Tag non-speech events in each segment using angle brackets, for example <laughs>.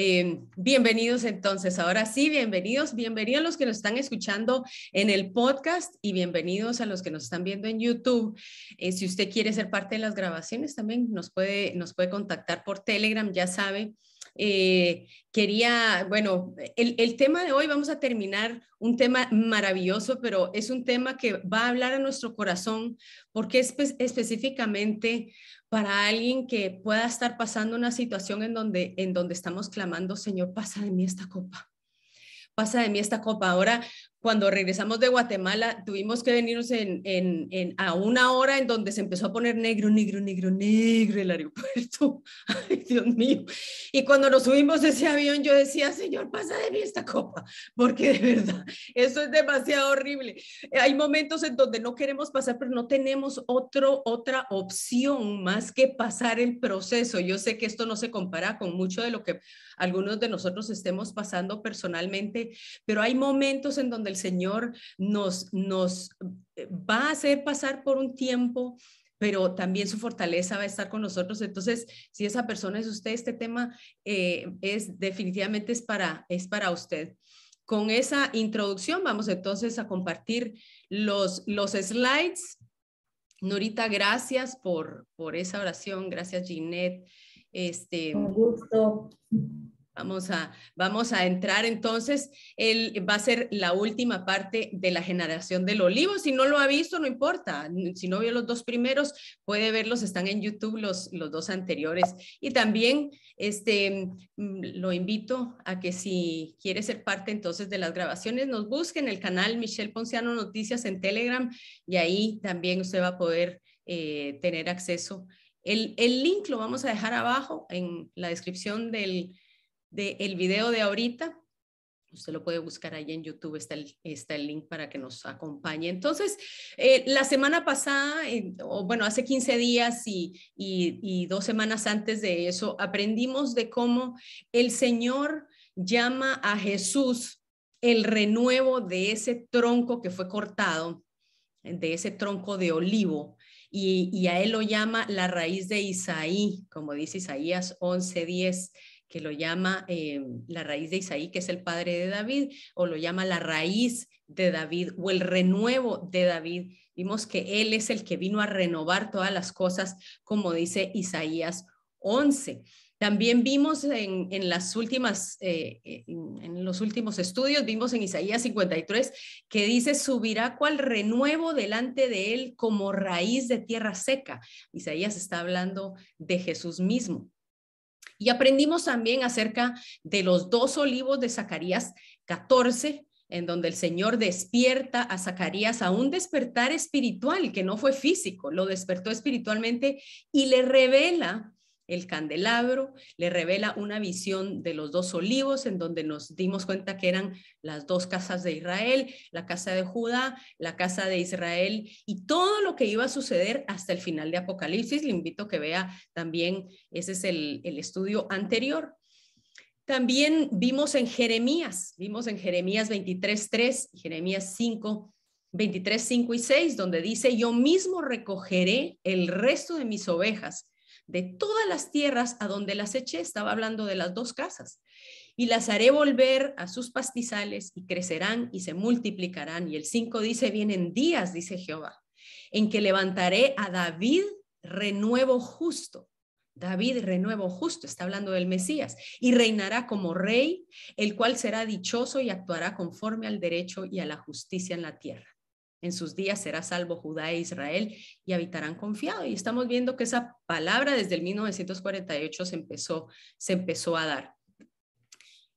Eh, bienvenidos entonces, ahora sí, bienvenidos, bienvenidos a los que nos están escuchando en el podcast y bienvenidos a los que nos están viendo en YouTube. Eh, si usted quiere ser parte de las grabaciones, también nos puede, nos puede contactar por Telegram, ya sabe. Eh, quería, bueno, el, el, tema de hoy vamos a terminar un tema maravilloso, pero es un tema que va a hablar a nuestro corazón porque es específicamente para alguien que pueda estar pasando una situación en donde, en donde estamos clamando, Señor, pasa de mí esta copa, pasa de mí esta copa. Ahora, cuando regresamos de Guatemala, tuvimos que venirnos en, en, a una hora en donde se empezó a poner negro, negro, negro, negro el aeropuerto. <laughs> Ay, Dios mío. Y cuando nos subimos de ese avión, yo decía, Señor, pasa de mí esta copa, porque de verdad, eso es demasiado horrible. Hay momentos en donde no queremos pasar, pero no tenemos otro, otra opción más que pasar el proceso. Yo sé que esto no se compara con mucho de lo que algunos de nosotros estemos pasando personalmente, pero hay momentos en donde el Señor nos, nos eh, va a hacer pasar por un tiempo pero también su fortaleza va a estar con nosotros. Entonces, si esa persona es usted, este tema eh, es definitivamente es para, es para usted. Con esa introducción vamos entonces a compartir los, los slides. Norita, gracias por, por esa oración. Gracias, Ginette. Este, Un gusto. Vamos a, vamos a entrar entonces, va a ser la última parte de la generación del olivo. Si no lo ha visto, no importa. Si no vio los dos primeros, puede verlos, están en YouTube los, los dos anteriores. Y también este, mm, lo invito a que si quiere ser parte entonces de las grabaciones, nos busque en el canal Michelle Ponciano Noticias en Telegram y ahí también usted va a poder eh, tener acceso. El, el link lo vamos a dejar abajo en la descripción del del video de ahorita. Usted lo puede buscar ahí en YouTube, está el, está el link para que nos acompañe. Entonces, eh, la semana pasada, o bueno, hace 15 días y, y, dos semanas antes de eso, aprendimos de cómo el Señor llama a Jesús el renuevo de ese tronco que fue cortado, de ese tronco de olivo, y, y a él lo llama la raíz de Isaí, como dice Isaías 11:10 que lo llama eh, la raíz de Isaí, que es el padre de David, o lo llama la raíz de David o el renuevo de David. Vimos que él es el que vino a renovar todas las cosas, como dice Isaías 11. También vimos en, las últimas, eh, en, los últimos estudios, vimos en Isaías 53 que dice, subirá cual renuevo delante de él como raíz de tierra seca. Isaías está hablando de Jesús mismo. Y aprendimos también acerca de los dos olivos de Zacarías 14, en donde el Señor despierta a Zacarías a un despertar espiritual que no fue físico, lo despertó espiritualmente y le revela el candelabro, le revela una visión de los dos olivos en donde nos dimos cuenta que eran las dos casas de Israel, la casa de Judá, la casa de Israel y todo lo que iba a suceder hasta el final de Apocalipsis. Le invito a que vea también, ese es el, estudio anterior. También vimos en Jeremías, vimos en Jeremías 23.3 y Jeremías 5, 23, 5 y 6, donde dice, yo mismo recogeré el resto de mis ovejas de todas las tierras a donde las eché, estaba hablando de las dos casas, y las haré volver a sus pastizales y crecerán y se multiplicarán. Y el 5 dice, vienen días, dice Jehová, en que levantaré a David renuevo justo. David renuevo justo, está hablando del Mesías, y reinará como rey, el cual será dichoso y actuará conforme al derecho y a la justicia en la tierra. En sus días será salvo Judá e Israel y habitarán confiado. Y estamos viendo que esa palabra desde el 1948 se empezó, se empezó a dar.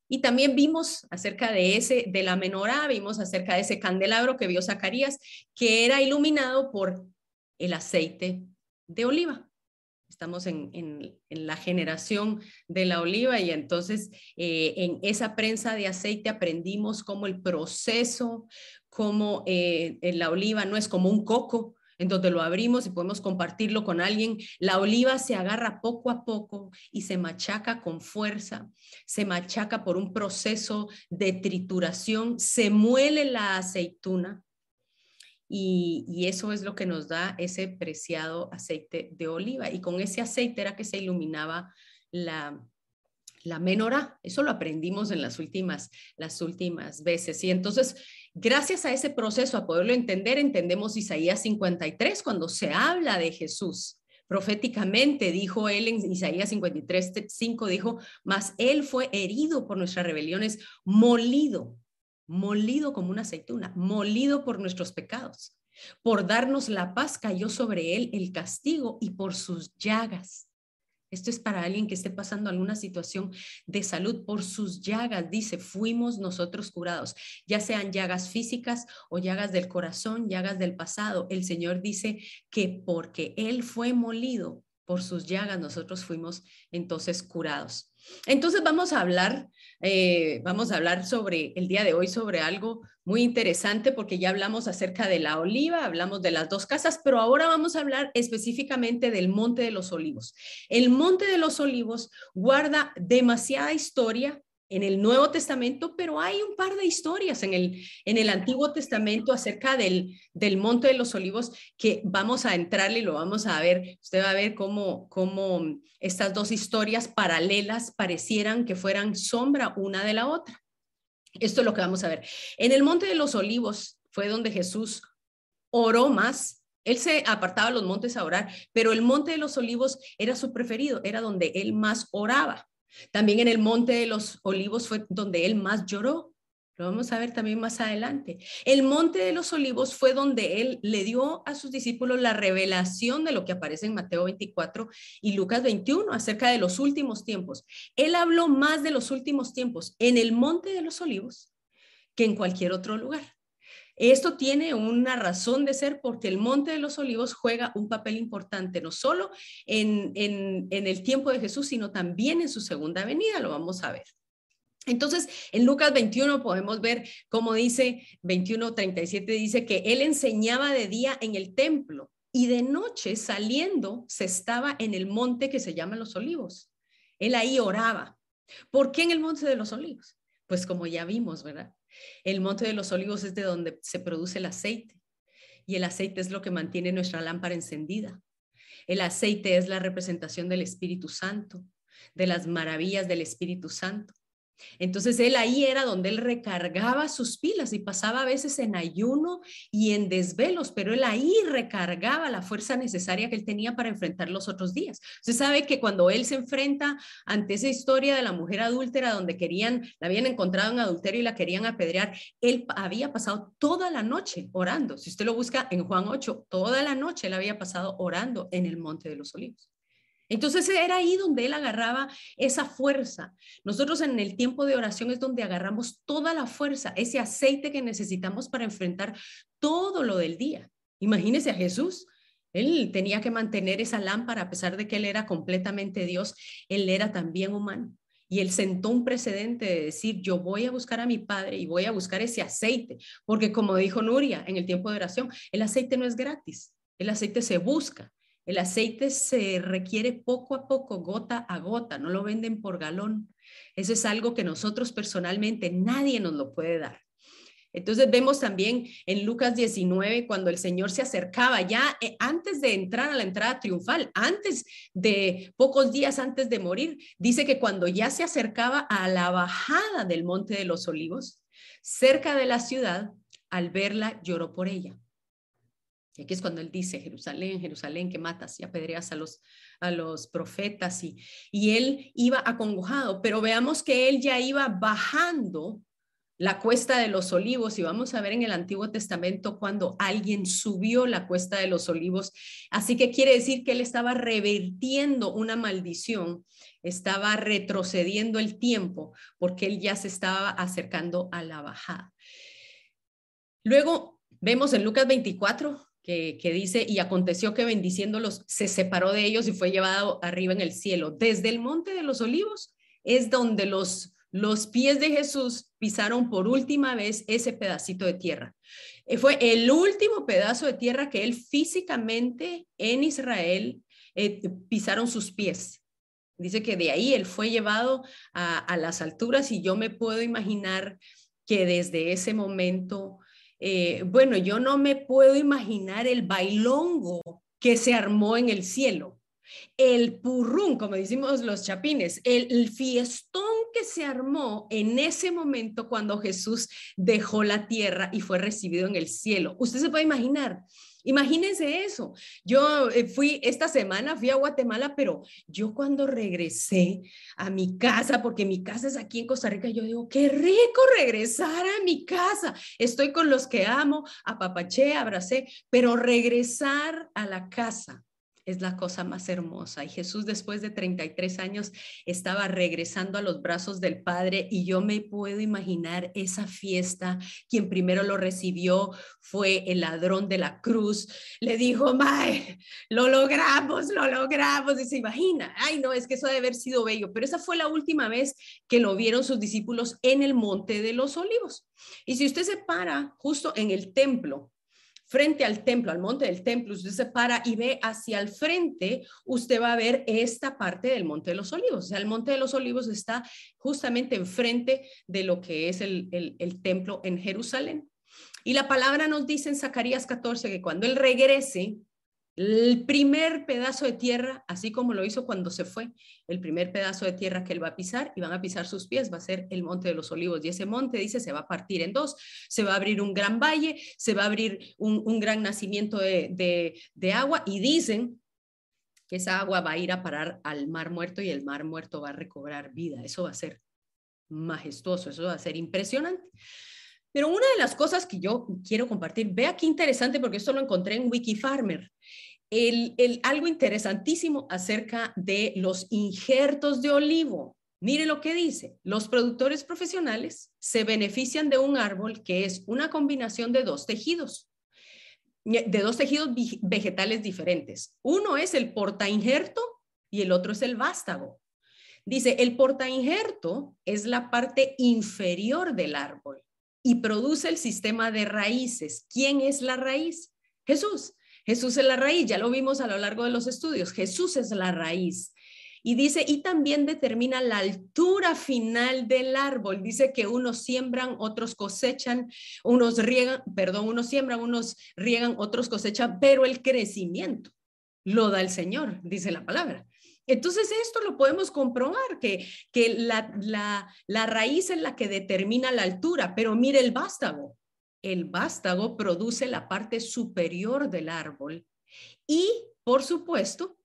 Y también vimos acerca de ese, de la menorá, vimos acerca de ese candelabro que vio Zacarías, que era iluminado por el aceite de oliva. Estamos en, la generación de la oliva y entonces eh, en esa prensa de aceite aprendimos cómo el proceso, como eh, la oliva no es como un coco, en donde lo abrimos y podemos compartirlo con alguien. La oliva se agarra poco a poco y se machaca con fuerza, se machaca por un proceso de trituración, se muele la aceituna y, eso es lo que nos da ese preciado aceite de oliva. Y con ese aceite era que se iluminaba la, la menorá. Eso lo aprendimos en las últimas, las últimas veces. Y entonces, gracias a ese proceso, a poderlo entender, entendemos Isaías 53 cuando se habla de Jesús. Proféticamente dijo él en Isaías 53, 5, dijo, mas él fue herido por nuestras rebeliones, molido, molido como una aceituna, molido por nuestros pecados. Por darnos la paz cayó sobre él el castigo y por sus llagas esto es para alguien que esté pasando alguna situación de salud por sus llagas. Dice, fuimos nosotros curados, ya sean llagas físicas o llagas del corazón, llagas del pasado. El Señor dice que porque Él fue molido por sus llagas, nosotros fuimos entonces curados. Entonces vamos a hablar, eh, vamos a hablar sobre el día de hoy sobre algo muy interesante porque ya hablamos acerca de la oliva, hablamos de las dos casas, pero ahora vamos a hablar específicamente del Monte de los Olivos. El Monte de los Olivos guarda demasiada historia en el Nuevo Testamento, pero hay un par de historias en el, en el Antiguo Testamento acerca del, del Monte de los Olivos que vamos a entrarle y lo vamos a ver. Usted va a ver cómo, cómo estas dos historias paralelas parecieran que fueran sombra una de la otra. Esto es lo que vamos a ver. En el Monte de los Olivos fue donde Jesús oró más. Él se apartaba de los montes a orar, pero el Monte de los Olivos era su preferido, era donde él más oraba. También en el Monte de los Olivos fue donde él más lloró. Lo vamos a ver también más adelante. El monte de los olivos fue donde él le dio a sus discípulos la revelación de lo que aparece en Mateo 24 y Lucas 21 acerca de los últimos tiempos. Él habló más de los últimos tiempos en el monte de los olivos que en cualquier otro lugar. Esto tiene una razón de ser porque el Monte de los Olivos juega un papel importante, no solo en, el tiempo de Jesús, sino también en su segunda venida, lo vamos a ver. Entonces, en Lucas 21 podemos ver cómo dice 21:37 dice que él enseñaba de día en el templo y de noche saliendo se estaba en el monte que se llama Los Olivos. Él ahí oraba. ¿Por qué en el monte de los Olivos? Pues como ya vimos, ¿verdad? El monte de los Olivos es de donde se produce el aceite y el aceite es lo que mantiene nuestra lámpara encendida. El aceite es la representación del Espíritu Santo, de las maravillas del Espíritu Santo. Entonces él ahí era donde él recargaba sus pilas y pasaba a veces en ayuno y en desvelos, pero él ahí recargaba la fuerza necesaria que él tenía para enfrentar los otros días. Usted sabe que cuando él se enfrenta ante esa historia de la mujer adúltera donde querían, la habían encontrado en adulterio y la querían apedrear, él había pasado toda la noche orando. Si usted lo busca en Juan 8, toda la noche él había pasado orando en el Monte de los Olivos. Entonces era ahí donde él agarraba esa fuerza. Nosotros en el tiempo de oración es donde agarramos toda la fuerza, ese aceite que necesitamos para enfrentar todo lo del día. Imagínese a Jesús. Él tenía que mantener esa lámpara a pesar de que él era completamente Dios, él era también humano. Y él sentó un precedente de decir, yo voy a buscar a mi padre y voy a buscar ese aceite, porque como dijo Nuria en el tiempo de oración, el aceite no es gratis, el aceite se busca. El aceite se requiere poco a poco, gota a gota, no lo venden por galón. Eso es algo que nosotros personalmente nadie nos lo puede dar. Entonces vemos también en Lucas 19 cuando el Señor se acercaba ya eh, antes de entrar a la entrada triunfal, antes de pocos días antes de morir, dice que cuando ya se acercaba a la bajada del Monte de los Olivos, cerca de la ciudad, al verla lloró por ella. Y aquí es cuando él dice, Jerusalén, Jerusalén, que matas y apedreas a los, a los profetas. Y, y él iba acongojado, pero veamos que él ya iba bajando la cuesta de los olivos y vamos a ver en el Antiguo Testamento cuando alguien subió la cuesta de los olivos. Así que quiere decir que él estaba revertiendo una maldición, estaba retrocediendo el tiempo porque él ya se estaba acercando a la bajada. Luego vemos en Lucas 24 que, dice, y aconteció que bendiciéndolos se separó de ellos y fue llevado arriba en el cielo. Desde el monte de los olivos es donde los, los pies de Jesús pisaron por última vez ese pedacito de tierra. Eh, fue el último pedazo de tierra que él físicamente en Israel eh, pisaron sus pies. Dice que de ahí él fue llevado a, a las alturas y yo me puedo imaginar que desde ese momento eh, bueno, yo no me puedo imaginar el bailongo que se armó en el cielo. el purrún, como decimos los chapines, el, fiestón que se armó en ese momento cuando Jesús dejó la tierra y fue recibido en el cielo. Usted se puede imaginar. Imagínense eso. Yo eh, fui esta semana, fui a Guatemala, pero yo cuando regresé a mi casa, porque mi casa es aquí en Costa Rica, yo digo, qué rico regresar a mi casa. Estoy con los que amo, apapaché, abracé, pero regresar a la casa es la cosa más hermosa. Y Jesús después de 33 años estaba regresando a los brazos del Padre y yo me puedo imaginar esa fiesta. Quien primero lo recibió fue el ladrón de la cruz. Le dijo, Mae, lo logramos, lo logramos. Y se imagina, ay no, es que eso debe haber sido bello. Pero esa fue la última vez que lo vieron sus discípulos en el monte de los olivos. Y si usted se para justo en el templo, frente al templo, al monte del templo, usted se para y ve hacia el frente, usted va a ver esta parte del monte de los olivos. O sea, el monte de los olivos está justamente enfrente de lo que es el, el templo en Jerusalén. Y la palabra nos dice en Zacarías 14 que cuando él regrese, el primer pedazo de tierra, así como lo hizo cuando se fue, el primer pedazo de tierra que él va a pisar y van a pisar sus pies va a ser el monte de los olivos. Y ese monte, dice, se va a partir en dos, se va a abrir un gran valle, se va a abrir un, gran nacimiento de, de agua y dicen que esa agua va a ir a parar al mar muerto y el mar muerto va a recobrar vida. Eso va a ser majestuoso, eso va a ser impresionante. Pero una de las cosas que yo quiero compartir, vea qué interesante porque esto lo encontré en Wikifarmer, el, algo interesantísimo acerca de los injertos de olivo. Mire lo que dice, los productores profesionales se benefician de un árbol que es una combinación de dos tejidos, de dos tejidos vegetales diferentes. Uno es el portainjerto y el otro es el vástago. Dice, el portainjerto es la parte inferior del árbol y produce el sistema de raíces. ¿Quién es la raíz? Jesús. Jesús es la raíz, ya lo vimos a lo largo de los estudios. Jesús es la raíz. Y dice, y también determina la altura final del árbol. Dice que unos siembran, otros cosechan, unos riegan, perdón, unos siembran, unos riegan, otros cosechan, pero el crecimiento lo da el Señor, dice la palabra. Entonces, esto lo podemos comprobar, que, que la, la, raíz es la que determina la altura, pero mire el vástago. El vástago produce la parte superior del árbol y, por supuesto,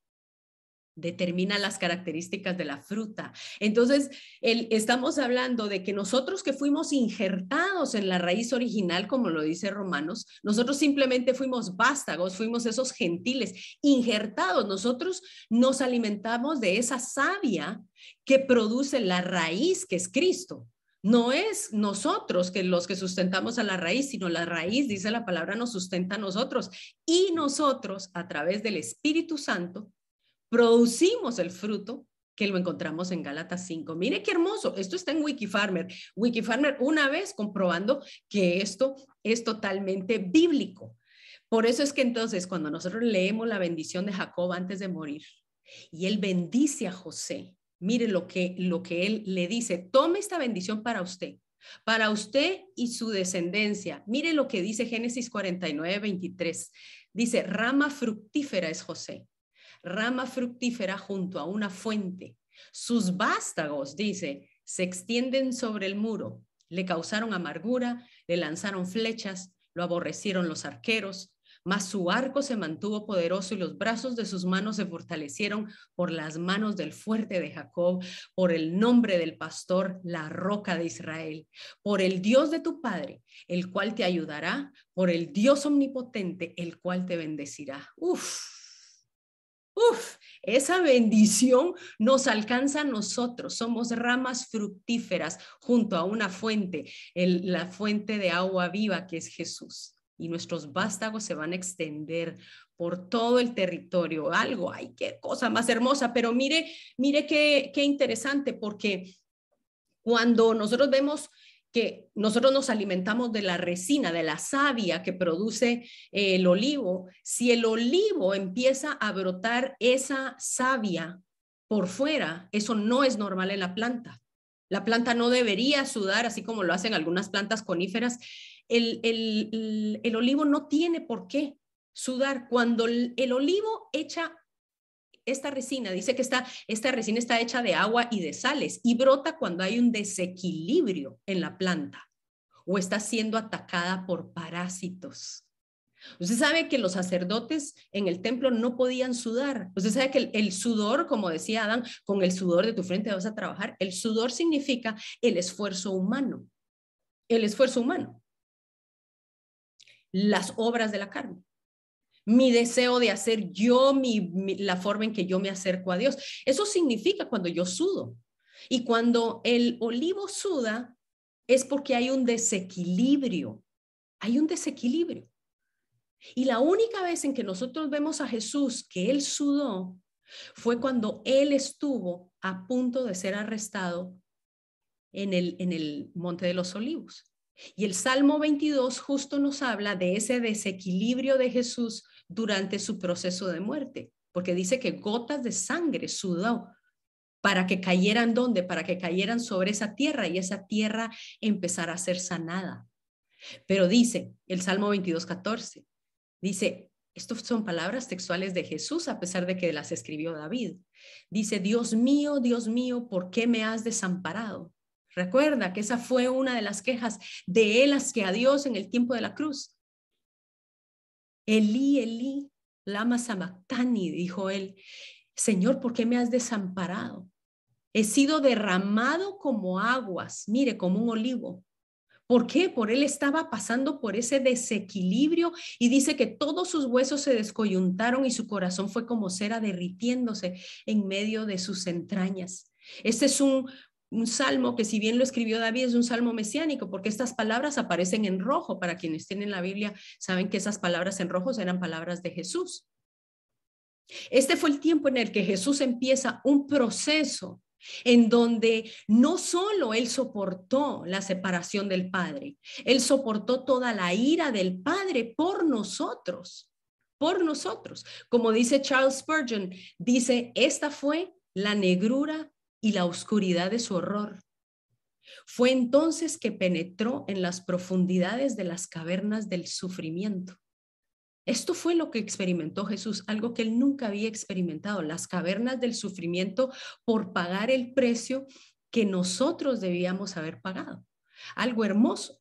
determina las características de la fruta. Entonces, estamos hablando de que nosotros que fuimos injertados en la raíz original, como lo dice Romanos, nosotros simplemente fuimos vástagos, fuimos esos gentiles injertados. Nosotros nos alimentamos de esa savia que produce la raíz, que es Cristo. No es nosotros que los que sustentamos a la raíz, sino la raíz, dice la palabra, nos sustenta a nosotros. Y nosotros, a través del Espíritu Santo, producimos el fruto que lo encontramos en Gálatas 5. Mire qué hermoso, esto está en Wikifarmer. Wikifarmer una vez comprobando que esto es totalmente bíblico. Por eso es que entonces cuando nosotros leemos la bendición de Jacob antes de morir y él bendice a José, mire lo que, lo que él le dice, tome esta bendición para usted, para usted y su descendencia. Mire lo que dice Génesis 49, 23. Dice, rama fructífera es José rama fructífera junto a una fuente. Sus vástagos, dice, se extienden sobre el muro. Le causaron amargura, le lanzaron flechas, lo aborrecieron los arqueros, mas su arco se mantuvo poderoso y los brazos de sus manos se fortalecieron por las manos del fuerte de Jacob, por el nombre del pastor, la roca de Israel, por el Dios de tu Padre, el cual te ayudará, por el Dios omnipotente, el cual te bendecirá. Uf, Uf, esa bendición nos alcanza a nosotros. Somos ramas fructíferas junto a una fuente, la fuente de agua viva que es Jesús. Y nuestros vástagos se van a extender por todo el territorio. Algo, ay, qué cosa más hermosa. Pero mire, mire qué, qué interesante, porque cuando nosotros vemos que nosotros nos alimentamos de la resina, de la savia que produce eh, el olivo, si el olivo empieza a brotar esa savia por fuera, eso no es normal en la planta. La planta no debería sudar así como lo hacen algunas plantas coníferas. El, el olivo no tiene por qué sudar. Cuando el olivo echa esta resina, dice que esta, esta resina está hecha de agua y de sales y brota cuando hay un desequilibrio en la planta o está siendo atacada por parásitos. Usted sabe que los sacerdotes en el templo no podían sudar. Usted sabe que el, sudor, como decía Adán, con el sudor de tu frente vas a trabajar. El sudor significa el esfuerzo humano. El esfuerzo humano. Las obras de la carne. Mi deseo de hacer yo la forma en que yo me acerco a Dios. Eso significa cuando yo sudo. Y cuando el olivo suda es porque hay un desequilibrio. Hay un desequilibrio. Y la única vez en que nosotros vemos a Jesús que él sudó fue cuando él estuvo a punto de ser arrestado en el, en el Monte de los Olivos. Y el Salmo 22 justo nos habla de ese desequilibrio de Jesús durante su proceso de muerte, porque dice que gotas de sangre sudó para que cayeran donde, para que cayeran sobre esa tierra y esa tierra empezara a ser sanada. Pero dice el Salmo 22, 14, Dice, estos son palabras textuales de Jesús a pesar de que las escribió David. Dice, Dios mío, Dios mío, ¿por qué me has desamparado? Recuerda que esa fue una de las quejas de él que a Dios en el tiempo de la cruz. Elí, Elí, lama sabactani, dijo él. Señor, ¿por qué me has desamparado? He sido derramado como aguas, mire, como un olivo. ¿Por qué? Por él estaba pasando por ese desequilibrio y dice que todos sus huesos se descoyuntaron y su corazón fue como cera derritiéndose en medio de sus entrañas. Este es un, un salmo que si bien lo escribió David es un salmo mesiánico porque estas palabras aparecen en rojo. Para quienes tienen la Biblia saben que esas palabras en rojo eran palabras de Jesús. Este fue el tiempo en el que Jesús empieza un proceso en donde no solo él soportó la separación del Padre, él soportó toda la ira del Padre por nosotros, por nosotros. Como dice Charles Spurgeon, dice, esta fue la negrura y la oscuridad de su horror. Fue entonces que penetró en las profundidades de las cavernas del sufrimiento. Esto fue lo que experimentó Jesús, algo que él nunca había experimentado, las cavernas del sufrimiento por pagar el precio que nosotros debíamos haber pagado. Algo hermoso.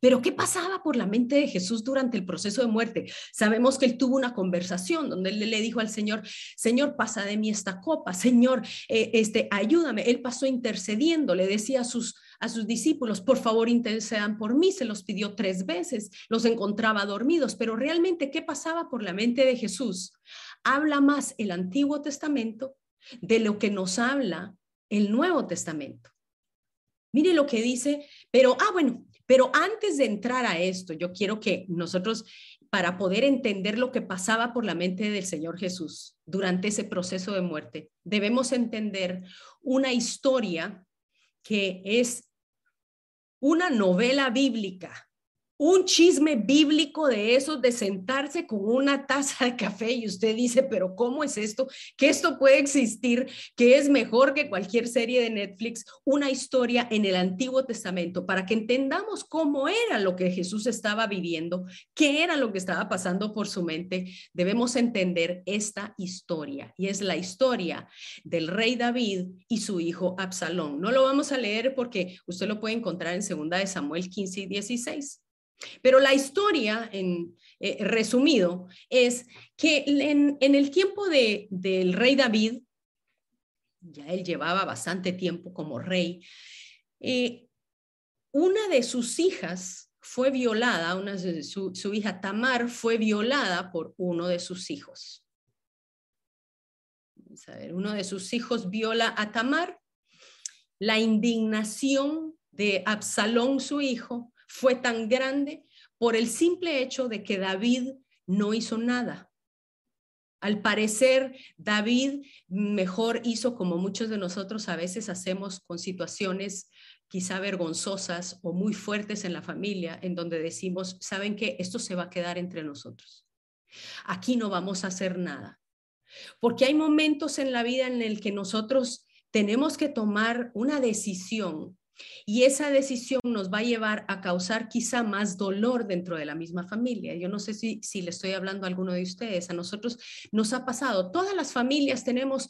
Pero ¿qué pasaba por la mente de Jesús durante el proceso de muerte? Sabemos que él tuvo una conversación donde él le dijo al Señor, Señor, pasa de mí esta copa, Señor, eh, este, ayúdame. Él pasó intercediendo, le decía a sus, a sus discípulos, por favor, intercedan por mí. Se los pidió tres veces, los encontraba dormidos, pero realmente, ¿qué pasaba por la mente de Jesús? Habla más el Antiguo Testamento de lo que nos habla el Nuevo Testamento. Mire lo que dice, pero, ah, bueno, pero antes de entrar a esto, yo quiero que nosotros, para poder entender lo que pasaba por la mente del Señor Jesús durante ese proceso de muerte, debemos entender una historia que es una novela bíblica un chisme bíblico de esos de sentarse con una taza de café y usted dice, pero ¿cómo es esto? Que esto puede existir, que es mejor que cualquier serie de Netflix, una historia en el Antiguo Testamento para que entendamos cómo era lo que Jesús estaba viviendo, qué era lo que estaba pasando por su mente. Debemos entender esta historia y es la historia del rey David y su hijo Absalón. No lo vamos a leer porque usted lo puede encontrar en segunda de Samuel 15 y 16. Pero la historia, en eh, resumido, es que en, el tiempo de, del rey David, ya él llevaba bastante tiempo como rey, eh, una de sus hijas fue violada, una su, su hija Tamar fue violada por uno de sus hijos. Uno de sus hijos viola a Tamar. La indignación de Absalón, su hijo, fue tan grande por el simple hecho de que David no hizo nada. Al parecer, David mejor hizo como muchos de nosotros a veces hacemos con situaciones quizá vergonzosas o muy fuertes en la familia, en donde decimos, ¿saben qué? Esto se va a quedar entre nosotros. Aquí no vamos a hacer nada. Porque hay momentos en la vida en el que nosotros tenemos que tomar una decisión Y esa decisión nos va a llevar a causar quizá más dolor dentro de la misma familia. Yo no sé si, le estoy hablando a alguno de ustedes. A nosotros nos ha pasado. Todas las familias tenemos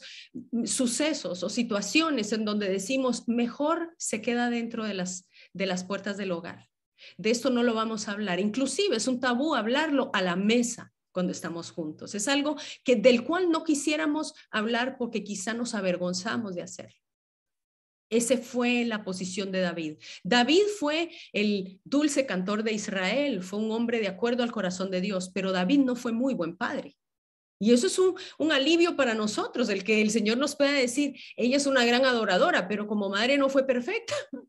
sucesos o situaciones en donde decimos, mejor se queda dentro de las, de las puertas del hogar. De esto no lo vamos a hablar. Inclusive es un tabú hablarlo a la mesa cuando estamos juntos. Es algo que del cual no quisiéramos hablar porque quizá nos avergonzamos de hacerlo. Ese fue la posición de David. David fue el dulce cantor de Israel, fue un hombre de acuerdo al corazón de Dios, pero David no fue muy buen padre. Y eso es un, alivio para nosotros, el que el Señor nos pueda decir, ella es una gran adoradora, pero como madre no fue perfecta, <laughs>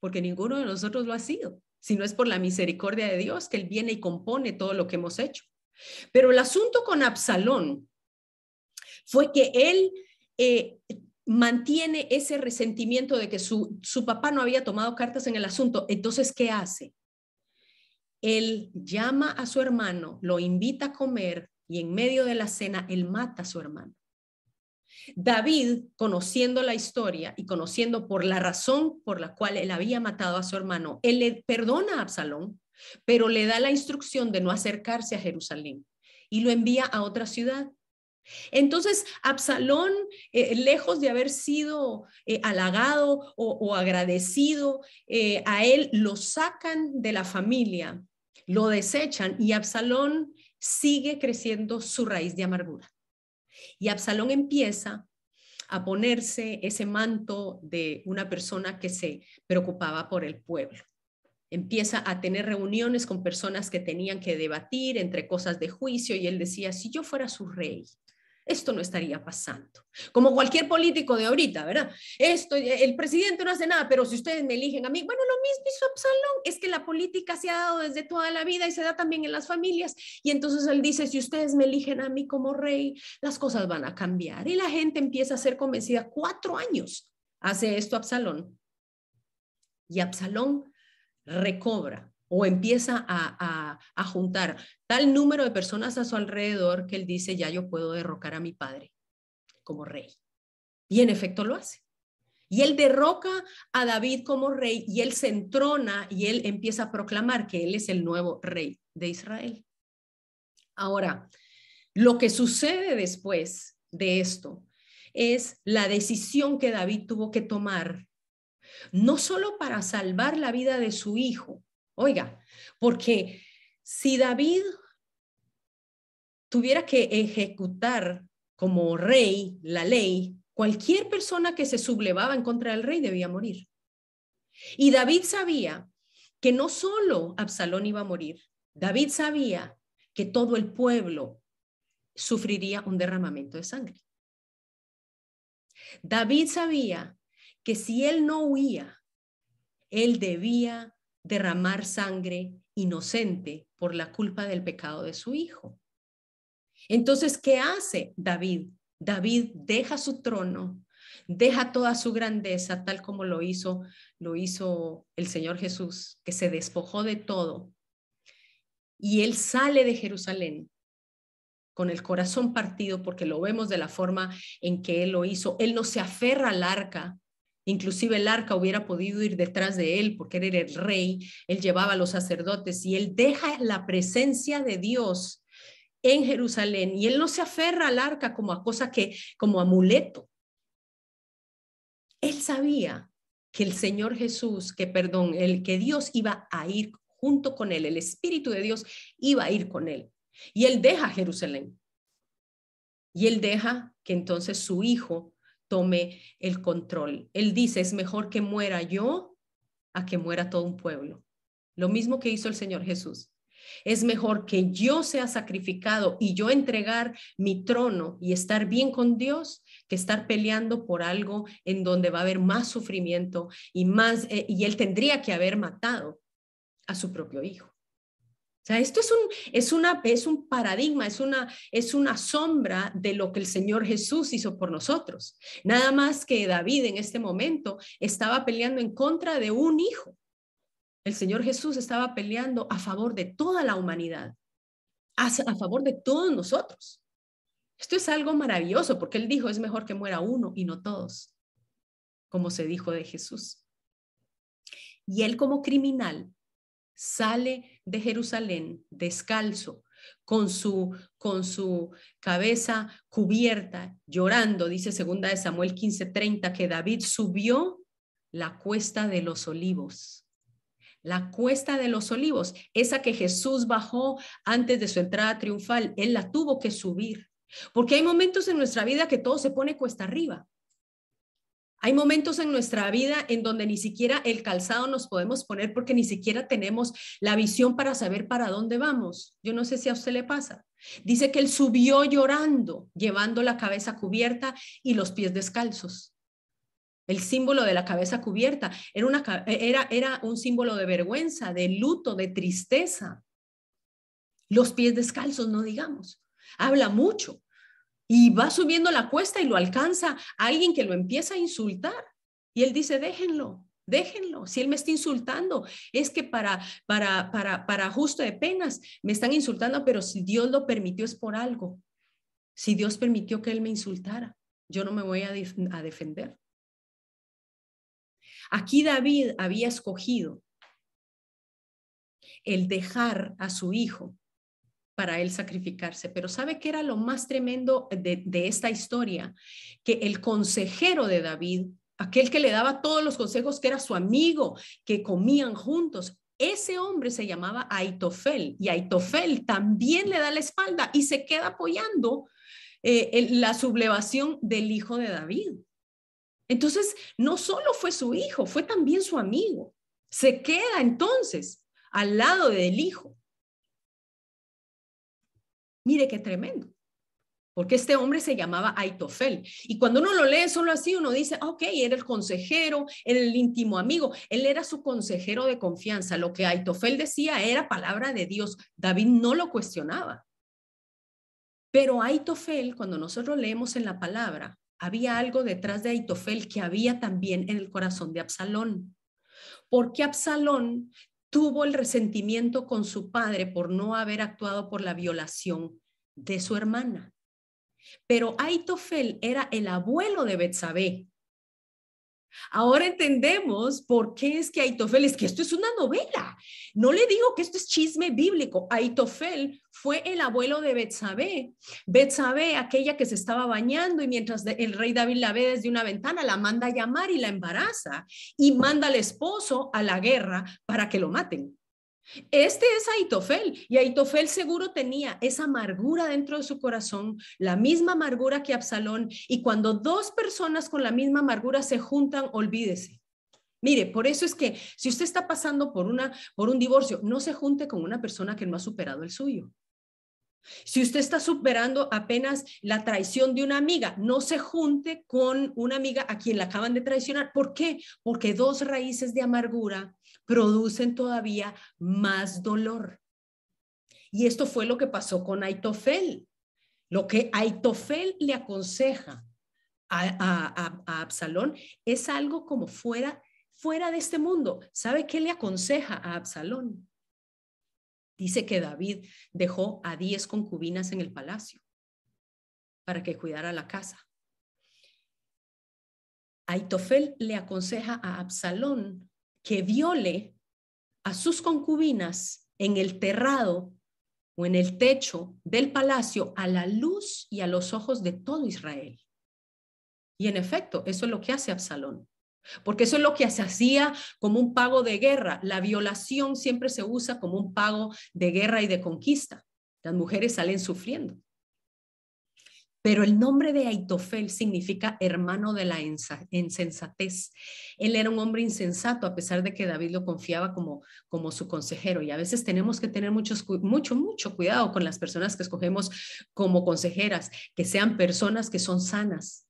porque ninguno de nosotros lo ha sido, si no es por la misericordia de Dios que Él viene y compone todo lo que hemos hecho. Pero el asunto con Absalón fue que él eh, mantiene ese resentimiento de que su, su papá no había tomado cartas en el asunto. Entonces, ¿qué hace? Él llama a su hermano, lo invita a comer y en medio de la cena él mata a su hermano. David, conociendo la historia y conociendo por la razón por la cual él había matado a su hermano, él le perdona a Absalón, pero le da la instrucción de no acercarse a Jerusalén y lo envía a otra ciudad. Entonces, Absalón, eh, lejos de haber sido eh, halagado o, agradecido, eh, a él lo sacan de la familia, lo desechan y Absalón sigue creciendo su raíz de amargura. Y Absalón empieza a ponerse ese manto de una persona que se preocupaba por el pueblo empieza a tener reuniones con personas que tenían que debatir entre cosas de juicio y él decía, si yo fuera su rey, esto no estaría pasando. Como cualquier político de ahorita, ¿verdad? Esto, el presidente no hace nada, pero si ustedes me eligen a mí, bueno, lo mismo hizo Absalón, es que la política se ha dado desde toda la vida y se da también en las familias. Y entonces él dice, si ustedes me eligen a mí como rey, las cosas van a cambiar. Y la gente empieza a ser convencida. Cuatro años hace esto Absalón. Y Absalón recobra o empieza a, juntar tal número de personas a su alrededor que él dice, ya yo puedo derrocar a mi padre como rey. Y en efecto lo hace. Y él derroca a David como rey y él se entrona y él empieza a proclamar que él es el nuevo rey de Israel. Ahora, lo que sucede después de esto es la decisión que David tuvo que tomar no solo para salvar la vida de su hijo, oiga, porque si David tuviera que ejecutar como rey la ley, cualquier persona que se sublevaba en contra del rey debía morir. Y David sabía que no solo Absalón iba a morir, David sabía que todo el pueblo sufriría un derramamiento de sangre. David sabía que si él no huía, él debía derramar sangre inocente por la culpa del pecado de su hijo. Entonces, ¿qué hace David? David deja su trono, deja toda su grandeza tal como lo hizo lo hizo el Señor Jesús, que se despojó de todo. Y él sale de Jerusalén con el corazón partido porque lo vemos de la forma en que él lo hizo. Él no se aferra al arca, Inclusive el arca hubiera podido ir detrás de él porque él era el rey, él llevaba a los sacerdotes y él deja la presencia de Dios en Jerusalén y él no se aferra al arca como a cosa que, como amuleto. Él sabía que el Señor Jesús, que perdón, el que Dios iba a ir junto con él, el Espíritu de Dios iba a ir con él. Y él deja Jerusalén. Y él deja que entonces su hijo tome el control. Él dice, es mejor que muera yo a que muera todo un pueblo. Lo mismo que hizo el Señor Jesús. Es mejor que yo sea sacrificado y yo entregar mi trono y estar bien con Dios que estar peleando por algo en donde va a haber más sufrimiento y más, eh, y él tendría que haber matado a su propio hijo. O sea, esto es un, es una, es un paradigma, es una, es una sombra de lo que el Señor Jesús hizo por nosotros. Nada más que David en este momento estaba peleando en contra de un hijo. El Señor Jesús estaba peleando a favor de toda la humanidad, a, favor de todos nosotros. Esto es algo maravilloso porque Él dijo, es mejor que muera uno y no todos, como se dijo de Jesús. Y él como criminal sale de Jerusalén descalzo, con su, con su cabeza cubierta, llorando, dice segunda de Samuel 15:30, que David subió la cuesta de los olivos. La cuesta de los olivos, esa que Jesús bajó antes de su entrada triunfal, él la tuvo que subir. Porque hay momentos en nuestra vida que todo se pone cuesta arriba. Hay momentos en nuestra vida en donde ni siquiera el calzado nos podemos poner porque ni siquiera tenemos la visión para saber para dónde vamos. Yo no sé si a usted le pasa. Dice que él subió llorando, llevando la cabeza cubierta y los pies descalzos. El símbolo de la cabeza cubierta era, una, era, un símbolo de vergüenza, de luto, de tristeza. Los pies descalzos, no digamos. Habla mucho y va subiendo la cuesta y lo alcanza alguien que lo empieza a insultar. Y él dice, déjenlo, déjenlo. Si él me está insultando, es que para, para, para, ajuste de penas me están insultando, pero si Dios lo permitió es por algo. Si Dios permitió que él me insultara, yo no me voy a defender. Aquí David había escogido el dejar a su hijo para él sacrificarse. Pero ¿sabe qué era lo más tremendo de, esta historia? Que el consejero de David, aquel que le daba todos los consejos, que era su amigo, que comían juntos, ese hombre se llamaba Aitofel y Aitofel también le da la espalda y se queda apoyando eh, la sublevación del hijo de David. Entonces, no solo fue su hijo, fue también su amigo. Se queda entonces al lado del hijo. Mire qué tremendo. Porque este hombre se llamaba Aitofel. Y cuando uno lo lee solo así, uno dice, ah, ok, era el consejero, era el íntimo amigo. Él era su consejero de confianza. Lo que Aitofel decía era palabra de Dios. David no lo cuestionaba. Pero Aitofel, cuando nosotros leemos en la palabra, había algo detrás de Aitofel que había también en el corazón de Absalón. Porque Absalón tuvo el resentimiento con su padre por no haber actuado por la violación de su hermana. Pero Aitofel era el abuelo de Betsabé. Ahora entendemos por qué es que Aitofel, es que esto es una novela. No le digo que esto es chisme bíblico. Aitofel fue el abuelo de Betsabé. Betsabé, aquella que se estaba bañando y mientras el rey David la ve desde una ventana, la manda a llamar y la embaraza y manda al esposo a la guerra para que lo maten. Este es Aitofel y Aitofel seguro tenía esa amargura dentro de su corazón, la misma amargura que Absalón y cuando dos personas con la misma amargura se juntan, olvídese. Mire, por eso es que si usted está pasando por una por un divorcio, no se junte con una persona que no ha superado el suyo. Si usted está superando apenas la traición de una amiga, no se junte con una amiga a quien la acaban de traicionar. ¿Por qué? Porque dos raíces de amargura producen todavía más dolor. Y esto fue lo que pasó con Aitofel. Lo que Aitofel le aconseja a, Absalón es algo como fuera, fuera de este mundo. ¿Sabe qué le aconseja a Absalón? Dice que David dejó a diez concubinas en el palacio para que cuidara la casa. Aitofel le aconseja a Absalón que viole a sus concubinas en el terrado o en el techo del palacio a la luz y a los ojos de todo Israel. Y en efecto, eso es lo que hace Absalón. Porque eso es lo que se hacía como un pago de guerra. La violación siempre se usa como un pago de guerra y de conquista. Las mujeres salen sufriendo. Pero el nombre de Aitofel significa hermano de la insensatez. Él era un hombre insensato a pesar de que David lo confiaba como, como su consejero. Y a veces tenemos que tener mucho, mucho, mucho cuidado con las personas que escogemos como consejeras, que sean personas que son sanas,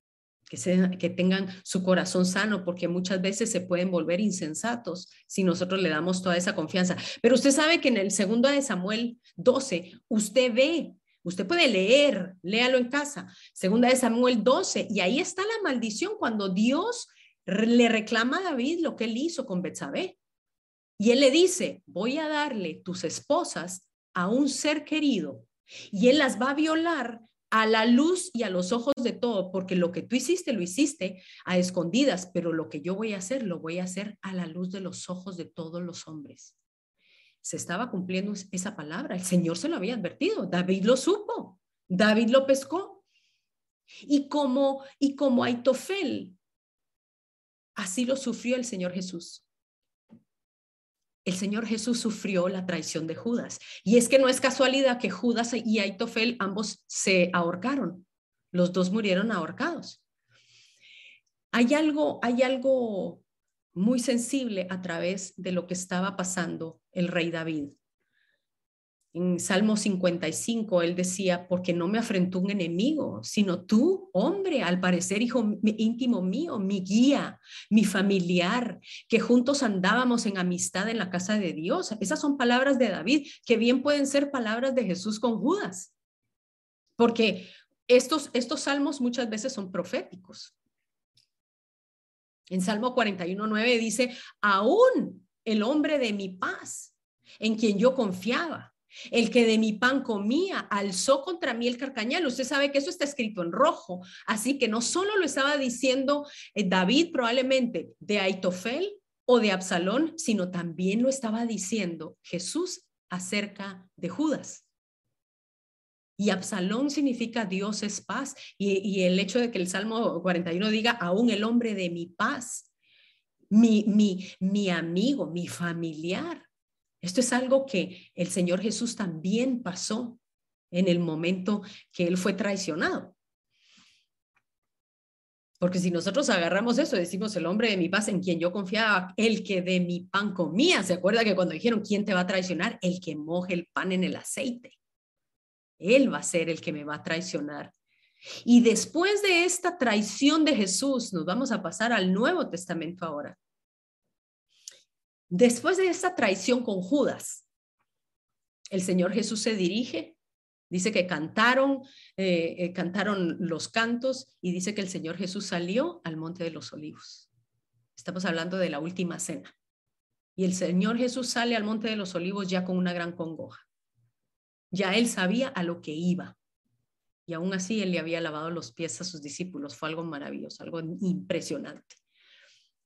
que, que tengan su corazón sano, porque muchas veces se pueden volver insensatos si nosotros le damos toda esa confianza. Pero usted sabe que en el segundo de Samuel 12, usted ve Usted puede leer, léalo en casa. Segunda de Samuel 12, y ahí está la maldición cuando Dios le reclama a David lo que él hizo con Betsabé. Y él le dice, voy a darle tus esposas a un ser querido y él las va a violar a la luz y a los ojos de todo, porque lo que tú hiciste, lo hiciste a escondidas, pero lo que yo voy a hacer, lo voy a hacer a la luz de los ojos de todos los hombres. Se estaba cumpliendo esa palabra, el Señor se lo había advertido, David lo supo, David lo pescó. Y como, y como Aitofel, así lo sufrió el Señor Jesús el Señor Jesús sufrió la traición de Judas. Y es que no es casualidad que Judas y Aitofel ambos se ahorcaron. Los dos murieron ahorcados. Hay algo, hay algo muy sensible a través de lo que estaba pasando el rey David. En Salmo 55 él decía, porque no me afrentó un enemigo, sino tú, hombre, al parecer hijo íntimo mío, mi guía, mi familiar, que juntos andábamos en amistad en la casa de Dios. Esas son palabras de David, que bien pueden ser palabras de Jesús con Judas. Porque estos, estos salmos muchas veces son proféticos. En Salmo 41.9 dice, aún el hombre de mi paz, en quien yo confiaba el que de mi pan comía alzó contra mí el carcañal. Usted sabe que eso está escrito en rojo. Así que no solo lo estaba diciendo eh, David probablemente de Aitofel o de Absalón, sino también lo estaba diciendo Jesús acerca de Judas. Y Absalón significa Dios es paz. Y, el hecho de que el Salmo 41 diga, aún el hombre de mi paz, mi, mi, mi amigo, mi familiar, esto es algo que el Señor Jesús también pasó en el momento que Él fue traicionado. Porque si nosotros agarramos eso, decimos el hombre de mi paz en quien yo confiaba, el que de mi pan comía. ¿Se acuerda que cuando dijeron quién te va a traicionar? El que moje el pan en el aceite. Él va a ser el que me va a traicionar. Y después de esta traición de Jesús, nos vamos a pasar al Nuevo Testamento ahora. Después de esta traición con Judas, el Señor Jesús se dirige, dice que cantaron, eh, eh, cantaron los cantos y dice que el Señor Jesús salió al monte de los olivos. Estamos hablando de la última cena. Y el Señor Jesús sale al monte de los olivos ya con una gran congoja. Ya él sabía a lo que iba. Y aún así él le había lavado los pies a sus discípulos. Fue algo maravilloso, algo impresionante.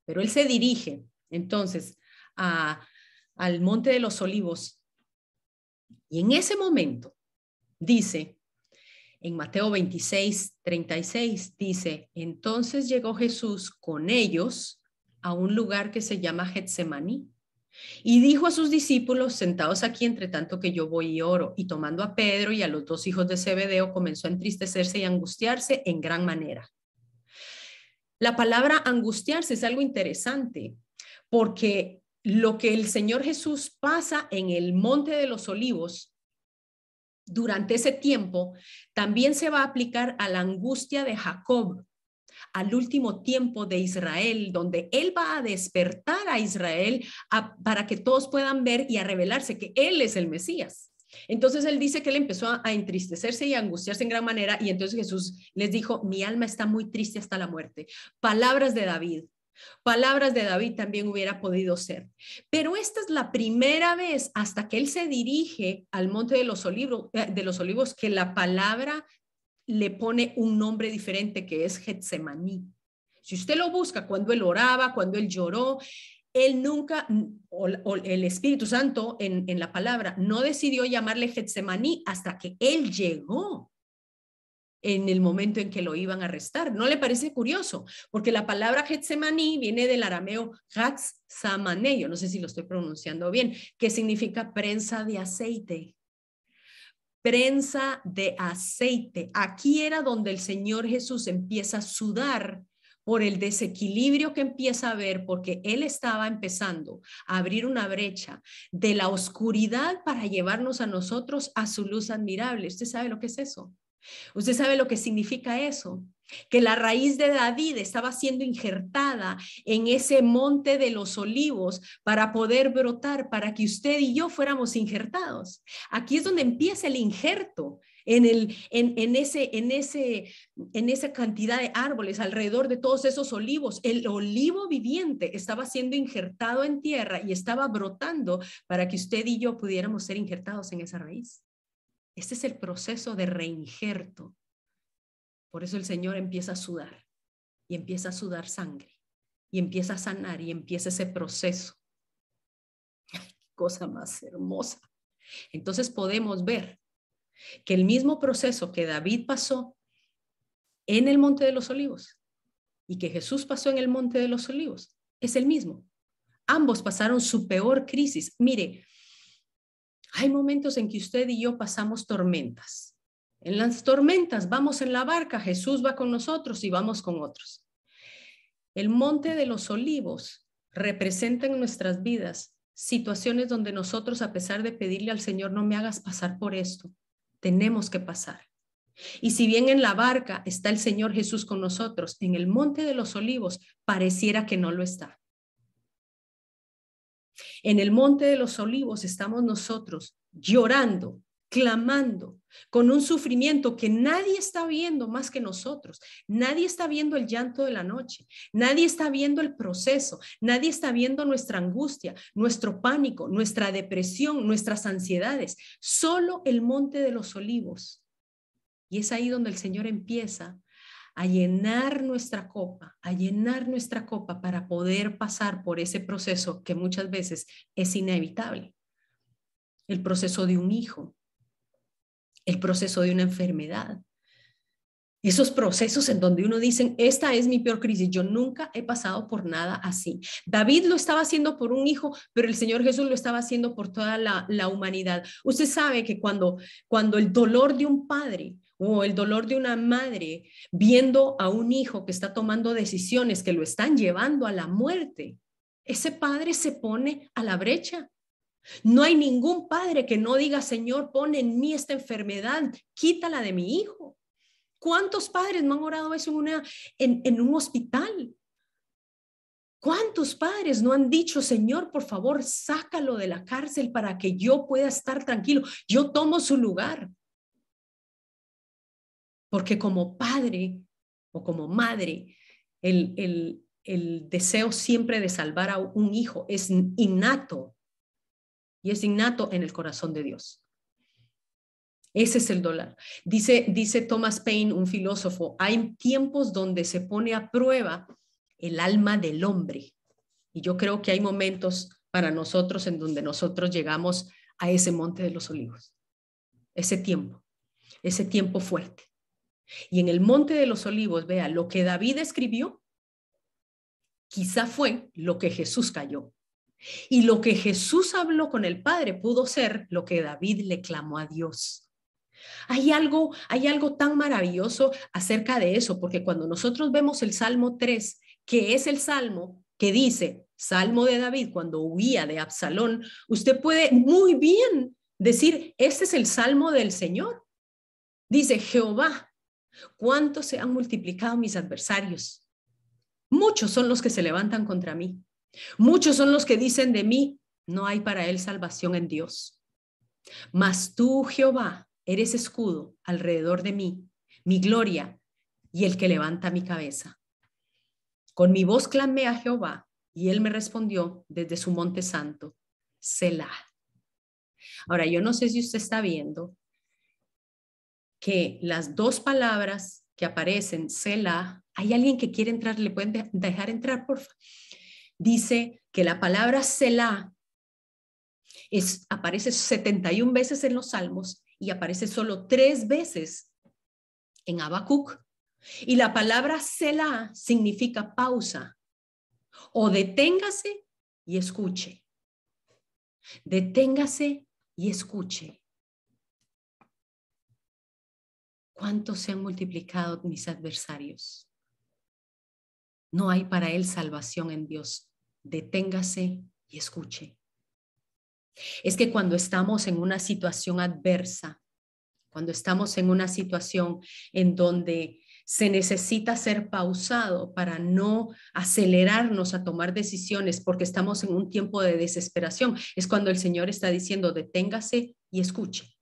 Pero él se dirige entonces al Monte de los Olivos. Y en ese momento dice, en Mateo 26, 36, dice, entonces llegó Jesús con ellos a un lugar que se llama Getsemaní. Y dijo a sus discípulos, sentados aquí entre tanto que yo voy y oro, y tomando a Pedro y a los dos hijos de Zebedeo, comenzó a entristecerse y angustiarse en gran manera. La palabra angustiarse es algo interesante, porque lo que el Señor Jesús pasa en el Monte de los Olivos durante ese tiempo, también se va a aplicar a la angustia de Jacob, al último tiempo de Israel, donde Él va a despertar a Israel para que todos puedan ver y a revelarse que Él es el Mesías. Entonces él dice que él empezó a, entristecerse y a angustiarse en gran manera y entonces Jesús les dijo, mi alma está muy triste hasta la muerte. Palabras de David, Palabras de David también hubiera podido ser. Pero esta es la primera vez hasta que él se dirige al monte de los, olivos, eh, de los olivos que la palabra le pone un nombre diferente que es Getsemaní. Si usted lo busca, cuando él oraba, cuando él lloró, él nunca, o, el Espíritu Santo en, la palabra, no decidió llamarle Getsemaní hasta que él llegó en el momento en que lo iban a arrestar. ¿No le parece curioso? Porque la palabra Getsemaní viene del arameo Hatz Yo no sé si lo estoy pronunciando bien, que significa prensa de aceite. Prensa de aceite. Aquí era donde el Señor Jesús empieza a sudar por el desequilibrio que empieza a ver, porque Él estaba empezando a abrir una brecha de la oscuridad para llevarnos a nosotros a su luz admirable. ¿Usted sabe lo que es eso? Usted sabe lo que significa eso, que la raíz de David estaba siendo injertada en ese monte de los olivos para poder brotar, para que usted y yo fuéramos injertados. Aquí es donde empieza el injerto. En, el, en, ese, en, ese, en esa cantidad de árboles alrededor de todos esos olivos, el olivo viviente estaba siendo injertado en tierra y estaba brotando para que usted y yo pudiéramos ser injertados en esa raíz. Este es el proceso de reinjerto Por eso el Señor empieza a sudar y empieza a sudar sangre y empieza a sanar y empieza ese proceso. qué cosa más hermosa. Entonces podemos ver que el mismo proceso que David pasó en el Monte de los Olivos y que Jesús pasó en el Monte de los Olivos es el mismo. Ambos pasaron su peor crisis. Mire, hay momentos en que usted y yo pasamos tormentas. En las tormentas vamos en la barca, Jesús va con nosotros y vamos con otros. El monte de los olivos representa en nuestras vidas situaciones donde nosotros, a pesar de pedirle al Señor, no me hagas pasar por esto, tenemos que pasar. Y si bien en la barca está el Señor Jesús con nosotros, en el monte de los olivos pareciera que no lo está. En el monte de los olivos estamos nosotros llorando, clamando, con un sufrimiento que nadie está viendo más que nosotros. Nadie está viendo el llanto de la noche, nadie está viendo el proceso, nadie está viendo nuestra angustia, nuestro pánico, nuestra depresión, nuestras ansiedades. Solo el monte de los olivos. Y es ahí donde el Señor empieza a llenar nuestra copa, a llenar nuestra copa para poder pasar por ese proceso que muchas veces es inevitable. El proceso de un hijo, el proceso de una enfermedad. Esos procesos en donde uno dice, esta es mi peor crisis, yo nunca he pasado por nada así. David lo estaba haciendo por un hijo, pero el Señor Jesús lo estaba haciendo por toda la, humanidad. Usted sabe que cuando, cuando el dolor de un padre o el dolor de una madre viendo a un hijo que está tomando decisiones que lo están llevando a la muerte, ese padre se pone a la brecha. No hay ningún padre que no diga, Señor, pone en mí esta enfermedad, quítala de mi hijo. ¿Cuántos padres no han orado eso en, en un hospital? ¿Cuántos padres no han dicho, Señor, por favor, sácalo de la cárcel para que yo pueda estar tranquilo? Yo tomo su lugar. Porque como padre o como madre, el, deseo siempre de salvar a un hijo es innato y es innato en el corazón de Dios. Ese es el dólar. Dice, dice Thomas Paine, un filósofo, hay tiempos donde se pone a prueba el alma del hombre. Y yo creo que hay momentos para nosotros en donde nosotros llegamos a ese monte de los olivos. Ese tiempo, ese tiempo fuerte. Y en el Monte de los Olivos, vea, lo que David escribió, quizá fue lo que Jesús cayó. Y lo que Jesús habló con el Padre pudo ser lo que David le clamó a Dios. Hay algo, hay algo tan maravilloso acerca de eso, porque cuando nosotros vemos el Salmo 3, que es el salmo que dice, Salmo de David, cuando huía de Absalón, usted puede muy bien decir, este es el Salmo del Señor. Dice, Jehová, ¿Cuántos se han multiplicado mis adversarios? Muchos son los que se levantan contra mí. Muchos son los que dicen de mí, no hay para él salvación en Dios. Mas tú, Jehová, eres escudo alrededor de mí, mi gloria y el que levanta mi cabeza. Con mi voz clamé a Jehová y él me respondió desde su monte santo, Selah. Ahora, yo no sé si usted está viendo, que las dos palabras que aparecen, Selah, hay alguien que quiere entrar, le pueden dejar entrar, por favor. Dice que la palabra Selah es, aparece 71 veces en los Salmos y aparece solo tres veces en Habacuc. Y la palabra Selah significa pausa o deténgase y escuche. Deténgase y escuche. ¿Cuántos se han multiplicado mis adversarios? No hay para él salvación en Dios. Deténgase y escuche. Es que cuando estamos en una situación adversa, cuando estamos en una situación en donde se necesita ser pausado para no acelerarnos a tomar decisiones porque estamos en un tiempo de desesperación, es cuando el Señor está diciendo, deténgase y escuche.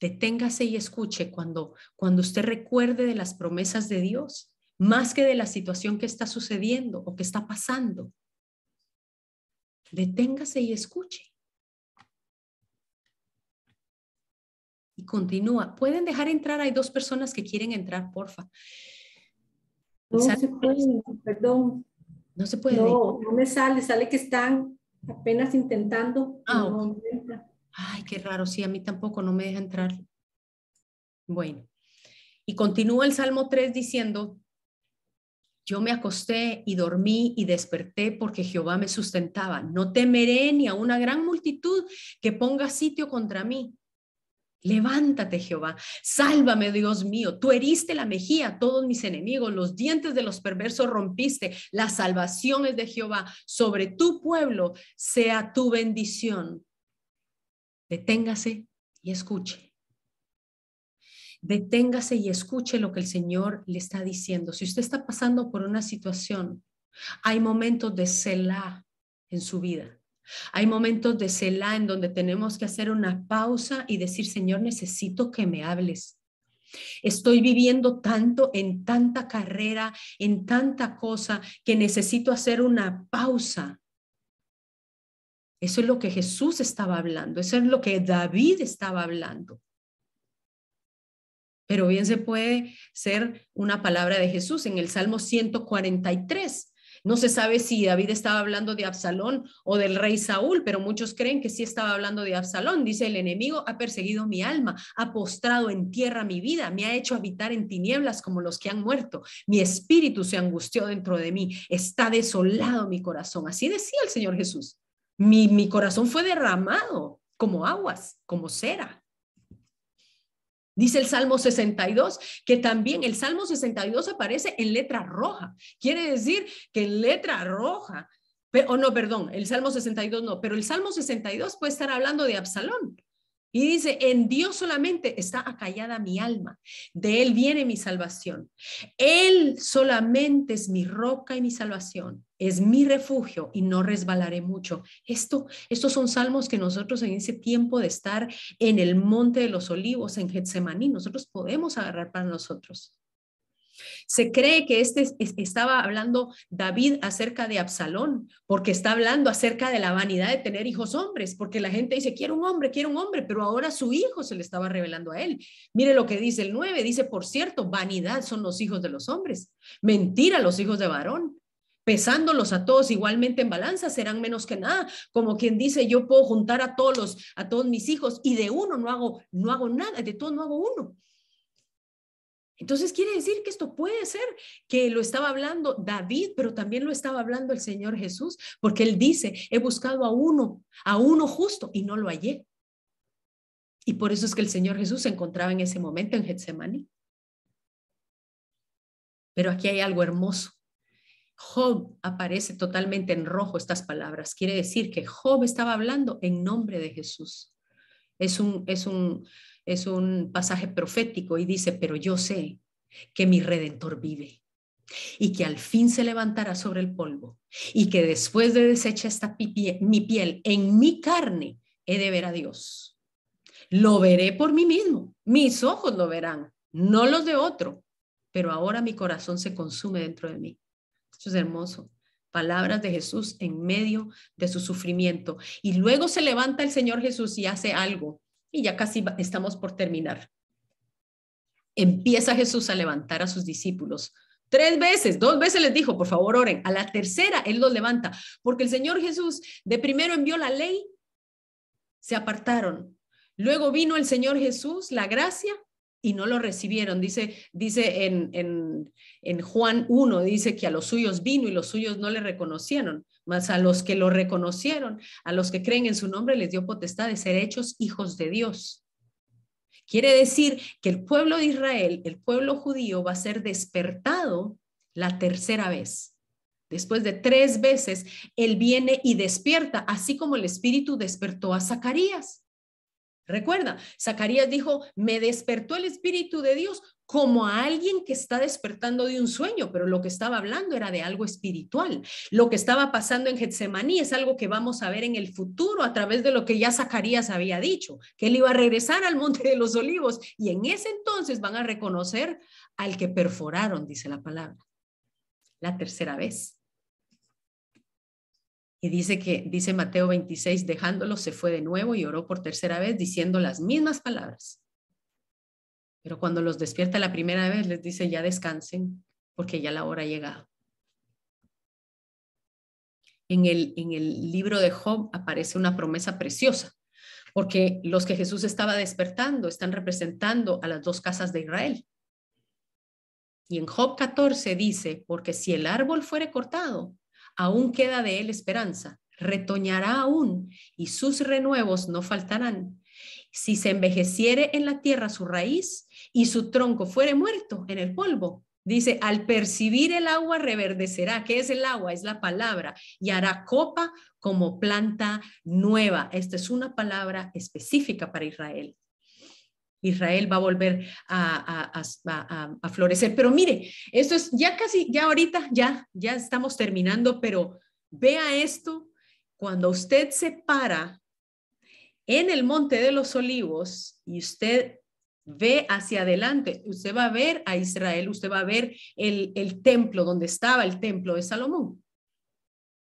Deténgase y escuche cuando, cuando usted recuerde de las promesas de Dios, más que de la situación que está sucediendo o que está pasando. Deténgase y escuche. Y continúa. ¿Pueden dejar entrar? Hay dos personas que quieren entrar, porfa. No se puede, perdón. No se puede. No, no me sale, sale que están apenas intentando. Ah, Ay, qué raro, sí, a mí tampoco no me deja entrar. Bueno, y continúa el Salmo 3 diciendo, yo me acosté y dormí y desperté porque Jehová me sustentaba. No temeré ni a una gran multitud que ponga sitio contra mí. Levántate, Jehová, sálvame, Dios mío. Tú heriste la mejilla a todos mis enemigos, los dientes de los perversos rompiste. La salvación es de Jehová. Sobre tu pueblo sea tu bendición. Deténgase y escuche. Deténgase y escuche lo que el Señor le está diciendo. Si usted está pasando por una situación, hay momentos de Selah en su vida. Hay momentos de Selah en donde tenemos que hacer una pausa y decir, Señor, necesito que me hables. Estoy viviendo tanto en tanta carrera, en tanta cosa, que necesito hacer una pausa. Eso es lo que Jesús estaba hablando, eso es lo que David estaba hablando. Pero bien se puede ser una palabra de Jesús en el Salmo 143. No se sabe si David estaba hablando de Absalón o del rey Saúl, pero muchos creen que sí estaba hablando de Absalón. Dice, el enemigo ha perseguido mi alma, ha postrado en tierra mi vida, me ha hecho habitar en tinieblas como los que han muerto. Mi espíritu se angustió dentro de mí, está desolado mi corazón. Así decía el Señor Jesús. Mi, mi corazón fue derramado como aguas, como cera. Dice el Salmo 62 que también el Salmo 62 aparece en letra roja. Quiere decir que en letra roja, o no, perdón, el Salmo 62 no, pero el Salmo 62 puede estar hablando de Absalón. Y dice, en Dios solamente está acallada mi alma, de Él viene mi salvación. Él solamente es mi roca y mi salvación, es mi refugio y no resbalaré mucho. Esto, estos son salmos que nosotros en ese tiempo de estar en el monte de los olivos, en Getsemaní, nosotros podemos agarrar para nosotros. Se cree que este estaba hablando David acerca de Absalón, porque está hablando acerca de la vanidad de tener hijos hombres, porque la gente dice, quiero un hombre, quiero un hombre, pero ahora su hijo se le estaba revelando a él. Mire lo que dice el 9, dice, por cierto, vanidad son los hijos de los hombres, mentira los hijos de varón pesándolos a todos igualmente en balanza serán menos que nada, como quien dice, yo puedo juntar a todos los, a todos mis hijos y de uno no hago no hago nada, de todo no hago uno. Entonces quiere decir que esto puede ser que lo estaba hablando David, pero también lo estaba hablando el Señor Jesús, porque él dice, he buscado a uno, a uno justo y no lo hallé. Y por eso es que el Señor Jesús se encontraba en ese momento en Getsemaní. Pero aquí hay algo hermoso. Job aparece totalmente en rojo estas palabras. Quiere decir que Job estaba hablando en nombre de Jesús. Es un, es un, es un pasaje profético y dice, pero yo sé que mi redentor vive y que al fin se levantará sobre el polvo y que después de deshecha esta mi piel en mi carne he de ver a Dios. Lo veré por mí mismo, mis ojos lo verán, no los de otro, pero ahora mi corazón se consume dentro de mí. Esto es hermoso. Palabras de Jesús en medio de su sufrimiento. Y luego se levanta el Señor Jesús y hace algo y ya casi estamos por terminar. Empieza Jesús a levantar a sus discípulos. Tres veces, dos veces les dijo, por favor, oren. A la tercera, Él los levanta, porque el Señor Jesús de primero envió la ley, se apartaron. Luego vino el Señor Jesús, la gracia, y no lo recibieron. Dice, dice en, en, en Juan 1, dice que a los suyos vino y los suyos no le reconocieron mas a los que lo reconocieron, a los que creen en su nombre, les dio potestad de ser hechos hijos de Dios. Quiere decir que el pueblo de Israel, el pueblo judío, va a ser despertado la tercera vez. Después de tres veces, Él viene y despierta, así como el Espíritu despertó a Zacarías. Recuerda, Zacarías dijo, me despertó el Espíritu de Dios como a alguien que está despertando de un sueño, pero lo que estaba hablando era de algo espiritual. Lo que estaba pasando en Getsemaní es algo que vamos a ver en el futuro a través de lo que ya Zacarías había dicho, que él iba a regresar al Monte de los Olivos y en ese entonces van a reconocer al que perforaron, dice la palabra, la tercera vez. Y dice que, dice Mateo 26, dejándolo, se fue de nuevo y oró por tercera vez diciendo las mismas palabras. Pero cuando los despierta la primera vez, les dice, ya descansen, porque ya la hora ha llegado. En el, en el libro de Job aparece una promesa preciosa, porque los que Jesús estaba despertando están representando a las dos casas de Israel. Y en Job 14 dice, porque si el árbol fuere cortado, aún queda de él esperanza, retoñará aún y sus renuevos no faltarán. Si se envejeciere en la tierra su raíz y su tronco fuere muerto en el polvo, dice, al percibir el agua reverdecerá. ¿Qué es el agua? Es la palabra y hará copa como planta nueva. Esta es una palabra específica para Israel. Israel va a volver a, a, florecer. Pero mire, esto es ya casi, ya ahorita, ya, ya estamos terminando, pero vea esto, cuando usted se para en el Monte de los Olivos y usted ve hacia adelante, usted va a ver a Israel, usted va a ver el, el templo donde estaba el templo de Salomón.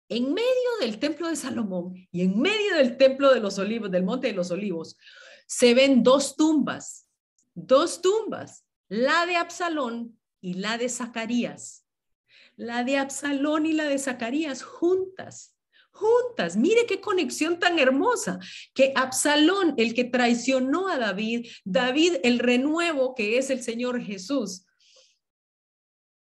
En medio del templo de Salomón y en medio del templo de los olivos, del monte de los olivos, se ven dos tumbas, dos tumbas, la de Absalón y la de Zacarías. La de Absalón y la de Zacarías juntas juntas. Mire qué conexión tan hermosa, que Absalón, el que traicionó a David, David, el renuevo que es el Señor Jesús.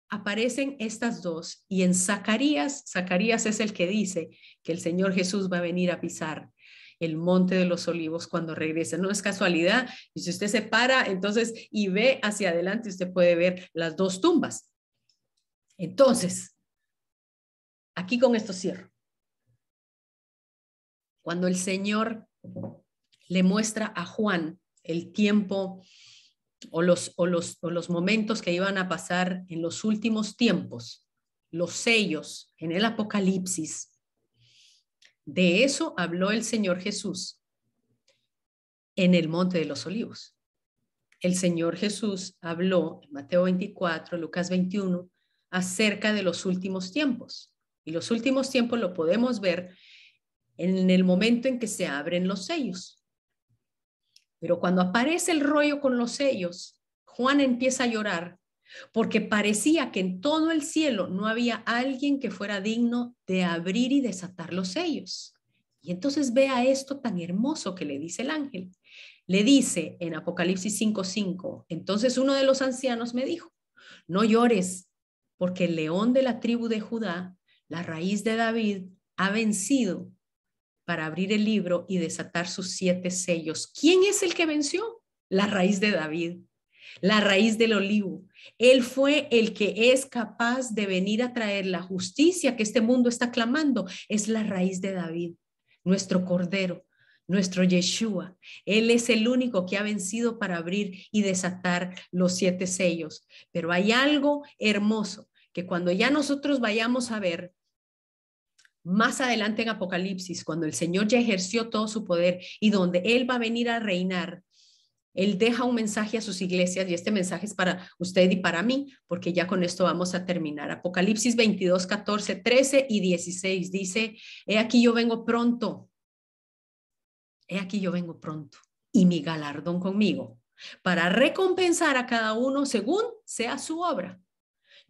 Aparecen estas dos y en Zacarías, Zacarías es el que dice que el Señor Jesús va a venir a pisar el monte de los olivos cuando regrese. No es casualidad. Y si usted se para entonces y ve hacia adelante, usted puede ver las dos tumbas. Entonces, aquí con esto cierro. Cuando el Señor le muestra a Juan el tiempo o los, o los, o los momentos que iban a pasar en los últimos tiempos, los sellos en el Apocalipsis, de eso habló el Señor Jesús en el Monte de los Olivos. El Señor Jesús habló en Mateo 24, Lucas 21, acerca de los últimos tiempos. Y los últimos tiempos lo podemos ver en el momento en que se abren los sellos. Pero cuando aparece el rollo con los sellos, Juan empieza a llorar porque parecía que en todo el cielo no había alguien que fuera digno de abrir y desatar los sellos. Y entonces vea esto tan hermoso que le dice el ángel. Le dice en Apocalipsis 5:5, entonces uno de los ancianos me dijo, no llores, porque el león de la tribu de Judá, la raíz de David, ha vencido para abrir el libro y desatar sus siete sellos. ¿Quién es el que venció? La raíz de David, la raíz del olivo. Él fue el que es capaz de venir a traer la justicia que este mundo está clamando. Es la raíz de David, nuestro cordero, nuestro Yeshua. Él es el único que ha vencido para abrir y desatar los siete sellos. Pero hay algo hermoso que cuando ya nosotros vayamos a ver más adelante en Apocalipsis, cuando el Señor ya ejerció todo su poder y donde Él va a venir a reinar, Él deja un mensaje a sus iglesias y este mensaje es para usted y para mí, porque ya con esto vamos a terminar. Apocalipsis 22, 14, 13 y 16 dice, he aquí yo vengo pronto, he aquí yo vengo pronto y mi galardón conmigo para recompensar a cada uno según sea su obra.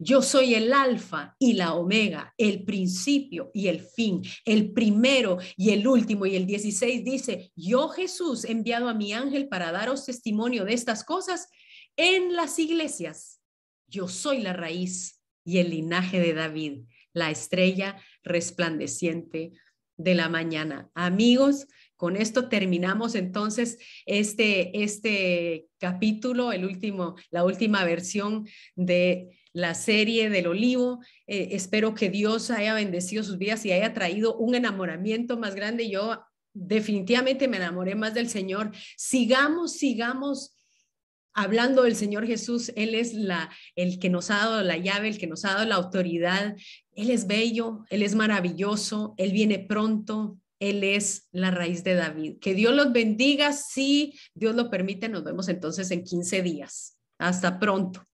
Yo soy el alfa y la omega, el principio y el fin, el primero y el último. Y el 16 dice, yo Jesús he enviado a mi ángel para daros testimonio de estas cosas en las iglesias. Yo soy la raíz y el linaje de David, la estrella resplandeciente de la mañana. Amigos, con esto terminamos entonces este, este capítulo, el último, la última versión de la serie del olivo. Eh, espero que Dios haya bendecido sus vidas y haya traído un enamoramiento más grande. Yo definitivamente me enamoré más del Señor. Sigamos, sigamos hablando del Señor Jesús. Él es la, el que nos ha dado la llave, el que nos ha dado la autoridad. Él es bello, Él es maravilloso, Él viene pronto. Él es la raíz de David. Que Dios los bendiga. Si Dios lo permite, nos vemos entonces en 15 días. Hasta pronto.